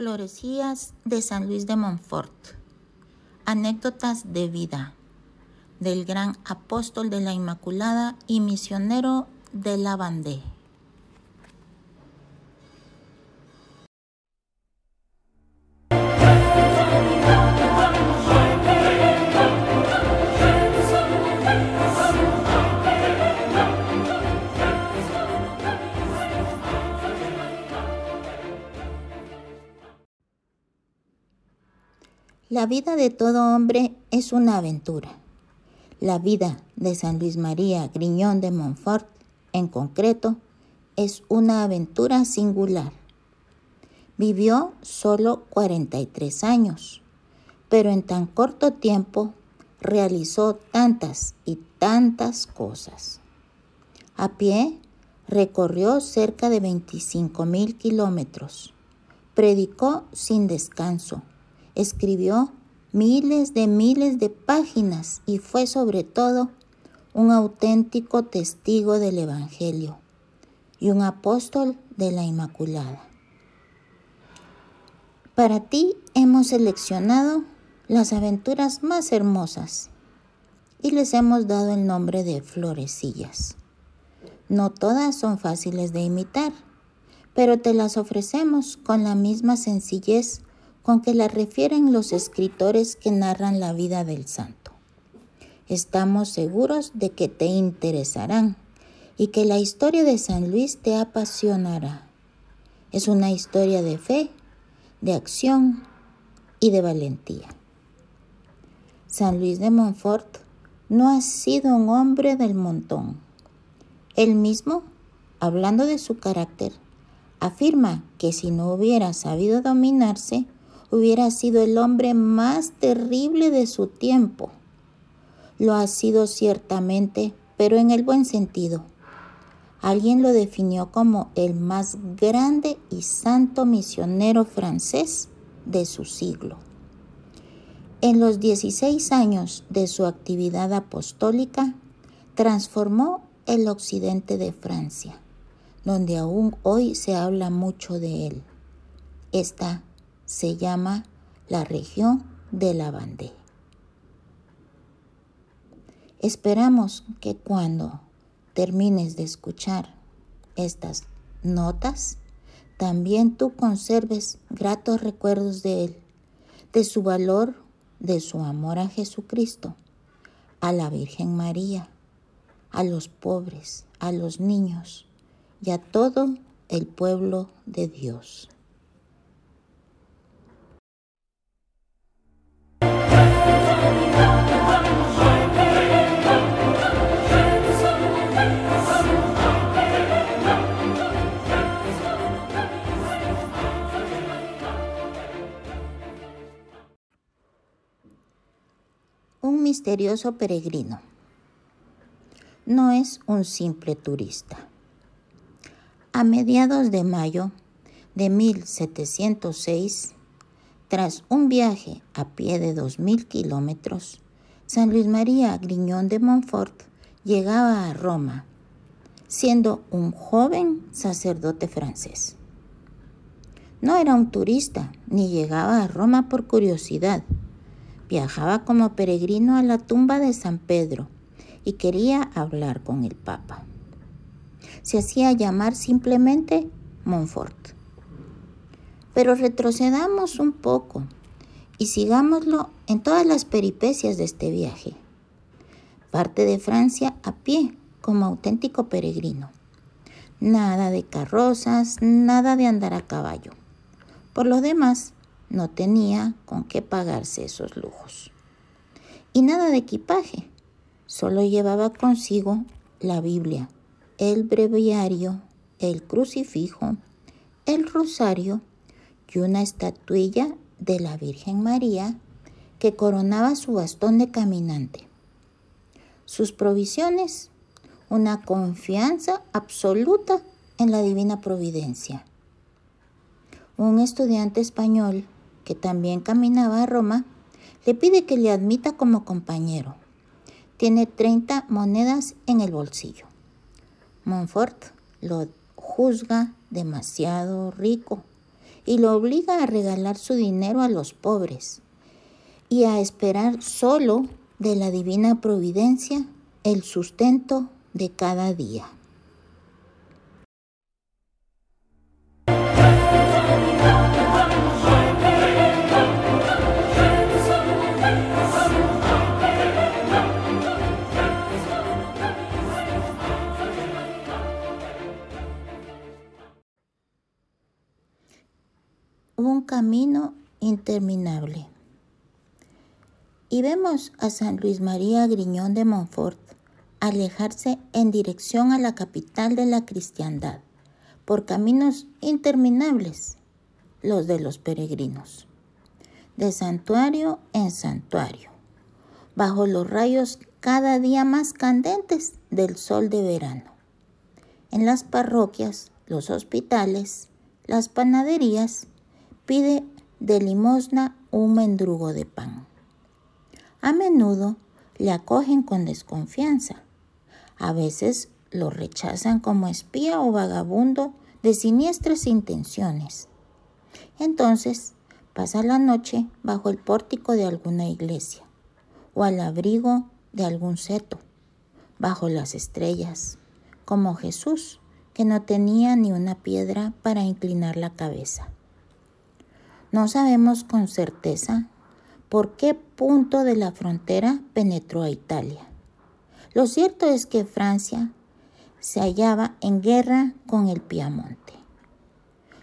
Florecías de San Luis de Montfort. Anécdotas de vida del gran apóstol de la Inmaculada y misionero de la Bandé. La vida de todo hombre es una aventura. La vida de San Luis María Griñón de Montfort, en concreto, es una aventura singular. Vivió solo 43 años, pero en tan corto tiempo realizó tantas y tantas cosas. A pie recorrió cerca de 25 mil kilómetros, predicó sin descanso, escribió miles de miles de páginas y fue sobre todo un auténtico testigo del Evangelio y un apóstol de la Inmaculada. Para ti hemos seleccionado las aventuras más hermosas y les hemos dado el nombre de florecillas. No todas son fáciles de imitar, pero te las ofrecemos con la misma sencillez con que la refieren los escritores que narran la vida del santo. Estamos seguros de que te interesarán y que la historia de San Luis te apasionará. Es una historia de fe, de acción y de valentía. San Luis de Montfort no ha sido un hombre del montón. Él mismo, hablando de su carácter, afirma que si no hubiera sabido dominarse, hubiera sido el hombre más terrible de su tiempo. Lo ha sido ciertamente, pero en el buen sentido. Alguien lo definió como el más grande y santo misionero francés de su siglo. En los 16 años de su actividad apostólica, transformó el occidente de Francia, donde aún hoy se habla mucho de él. Esta se llama la región de la Bandé. Esperamos que cuando termines de escuchar estas notas, también tú conserves gratos recuerdos de Él, de su valor, de su amor a Jesucristo, a la Virgen María, a los pobres, a los niños y a todo el pueblo de Dios. Misterioso peregrino. No es un simple turista. A mediados de mayo de 1706, tras un viaje a pie de 2.000 kilómetros, San Luis María Griñón de Montfort llegaba a Roma, siendo un joven sacerdote francés. No era un turista, ni llegaba a Roma por curiosidad. Viajaba como peregrino a la tumba de San Pedro y quería hablar con el Papa. Se hacía llamar simplemente Montfort. Pero retrocedamos un poco y sigámoslo en todas las peripecias de este viaje. Parte de Francia a pie como auténtico peregrino. Nada de carrozas, nada de andar a caballo. Por lo demás, no tenía con qué pagarse esos lujos. Y nada de equipaje. Solo llevaba consigo la Biblia, el breviario, el crucifijo, el rosario y una estatuilla de la Virgen María que coronaba su bastón de caminante. Sus provisiones, una confianza absoluta en la divina providencia. Un estudiante español que también caminaba a Roma le pide que le admita como compañero. Tiene 30 monedas en el bolsillo. Montfort lo juzga demasiado rico y lo obliga a regalar su dinero a los pobres y a esperar solo de la divina providencia el sustento de cada día. Un camino interminable. Y vemos a San Luis María Griñón de Montfort alejarse en dirección a la capital de la cristiandad, por caminos interminables, los de los peregrinos, de santuario en santuario, bajo los rayos cada día más candentes del sol de verano, en las parroquias, los hospitales, las panaderías pide de limosna un mendrugo de pan. A menudo le acogen con desconfianza. A veces lo rechazan como espía o vagabundo de siniestras intenciones. Entonces pasa la noche bajo el pórtico de alguna iglesia o al abrigo de algún seto, bajo las estrellas, como Jesús, que no tenía ni una piedra para inclinar la cabeza. No sabemos con certeza por qué punto de la frontera penetró a Italia. Lo cierto es que Francia se hallaba en guerra con el Piamonte.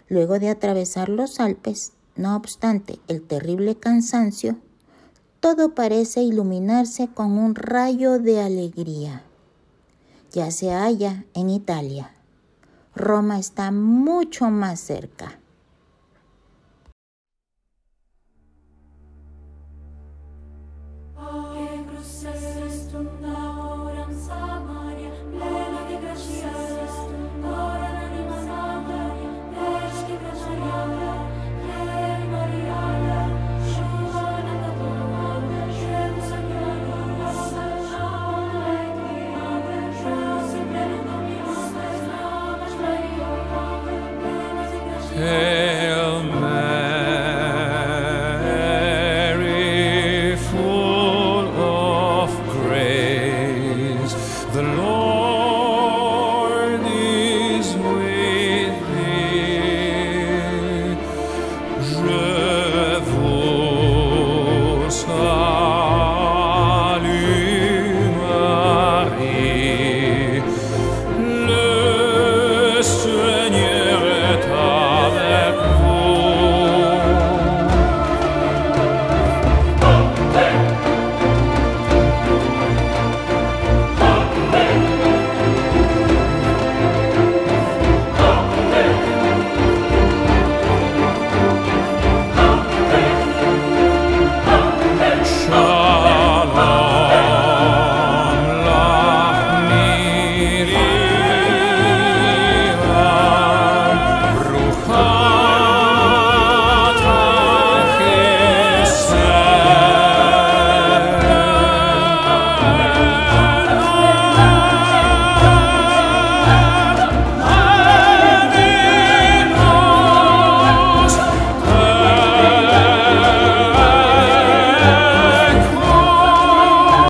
Luego de atravesar los Alpes, no obstante el terrible cansancio, todo parece iluminarse con un rayo de alegría. Ya se halla en Italia. Roma está mucho más cerca.